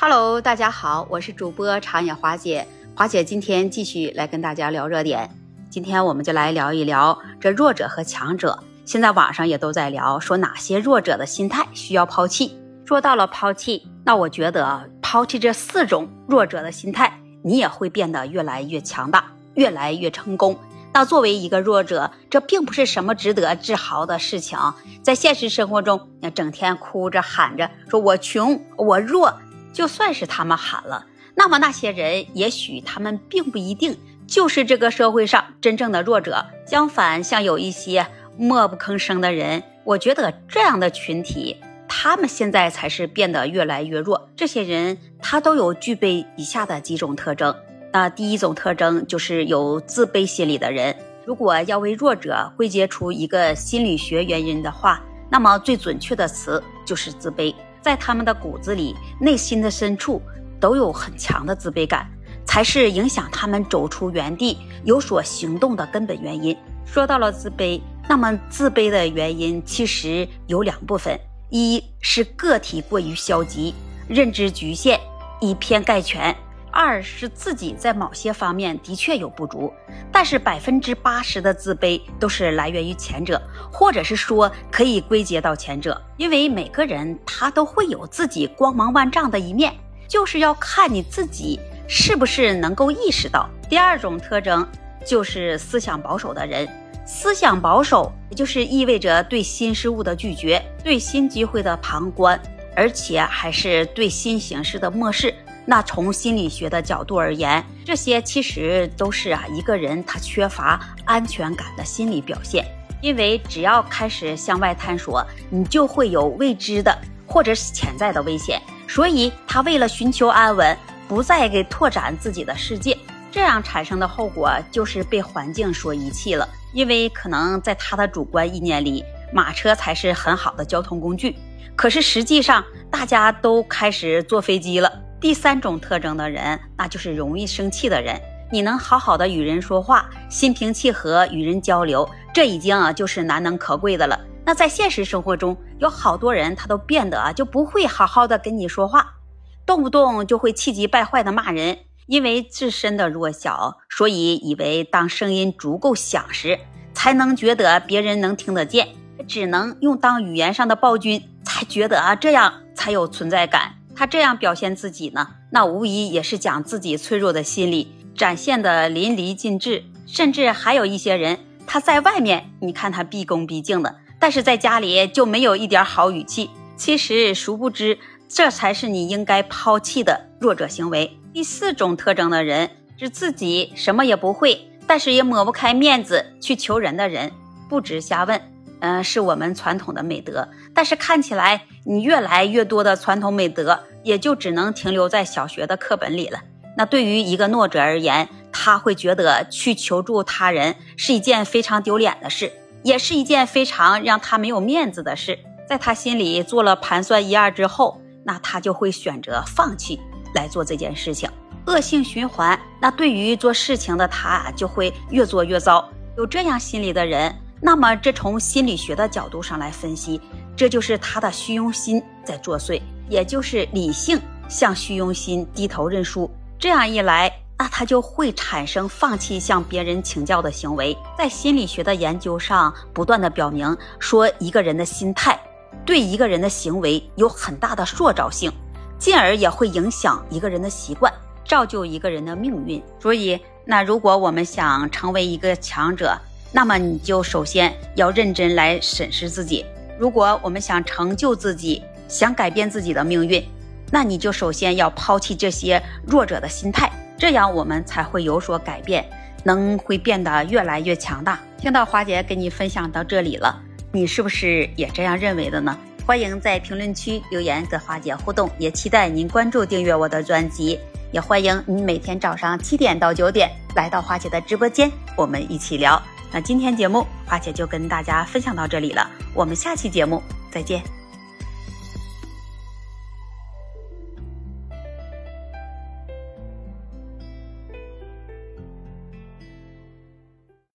Hello，大家好，我是主播长野华姐。华姐今天继续来跟大家聊热点。今天我们就来聊一聊这弱者和强者。现在网上也都在聊，说哪些弱者的心态需要抛弃。说到了抛弃，那我觉得抛弃这四种弱者的心态，你也会变得越来越强大，越来越成功。那作为一个弱者，这并不是什么值得自豪的事情。在现实生活中，那整天哭着喊着说我穷，我弱。就算是他们喊了，那么那些人也许他们并不一定就是这个社会上真正的弱者。相反，像有一些默不吭声的人，我觉得这样的群体，他们现在才是变得越来越弱。这些人他都有具备以下的几种特征。那第一种特征就是有自卑心理的人。如果要为弱者归结出一个心理学原因的话，那么最准确的词就是自卑。在他们的骨子里、内心的深处，都有很强的自卑感，才是影响他们走出原地、有所行动的根本原因。说到了自卑，那么自卑的原因其实有两部分：一是个体过于消极，认知局限，以偏概全。二是自己在某些方面的确有不足，但是百分之八十的自卑都是来源于前者，或者是说可以归结到前者，因为每个人他都会有自己光芒万丈的一面，就是要看你自己是不是能够意识到。第二种特征就是思想保守的人，思想保守也就是意味着对新事物的拒绝，对新机会的旁观，而且还是对新形势的漠视。那从心理学的角度而言，这些其实都是啊一个人他缺乏安全感的心理表现。因为只要开始向外探索，你就会有未知的或者是潜在的危险。所以他为了寻求安稳，不再给拓展自己的世界，这样产生的后果就是被环境所遗弃了。因为可能在他的主观意念里，马车才是很好的交通工具，可是实际上大家都开始坐飞机了。第三种特征的人，那就是容易生气的人。你能好好的与人说话，心平气和与人交流，这已经啊就是难能可贵的了。那在现实生活中，有好多人他都变得啊就不会好好的跟你说话，动不动就会气急败坏的骂人。因为自身的弱小，所以以为当声音足够响时，才能觉得别人能听得见，只能用当语言上的暴君，才觉得啊这样才有存在感。他这样表现自己呢，那无疑也是将自己脆弱的心理展现的淋漓尽致。甚至还有一些人，他在外面你看他毕恭毕敬的，但是在家里就没有一点好语气。其实殊不知，这才是你应该抛弃的弱者行为。第四种特征的人是自己什么也不会，但是也抹不开面子去求人的人，不止瞎问。嗯，是我们传统的美德，但是看起来你越来越多的传统美德，也就只能停留在小学的课本里了。那对于一个弱者而言，他会觉得去求助他人是一件非常丢脸的事，也是一件非常让他没有面子的事。在他心里做了盘算一二之后，那他就会选择放弃来做这件事情，恶性循环。那对于做事情的他，就会越做越糟。有这样心理的人。那么，这从心理学的角度上来分析，这就是他的虚荣心在作祟，也就是理性向虚荣心低头认输。这样一来，那他就会产生放弃向别人请教的行为。在心理学的研究上，不断的表明说，一个人的心态对一个人的行为有很大的塑造性，进而也会影响一个人的习惯，造就一个人的命运。所以，那如果我们想成为一个强者，那么你就首先要认真来审视自己。如果我们想成就自己，想改变自己的命运，那你就首先要抛弃这些弱者的心态，这样我们才会有所改变，能会变得越来越强大。听到华姐跟你分享到这里了，你是不是也这样认为的呢？欢迎在评论区留言跟华姐互动，也期待您关注订阅我的专辑，也欢迎你每天早上七点到九点来到华姐的直播间，我们一起聊。那今天节目，花姐就跟大家分享到这里了，我们下期节目再见。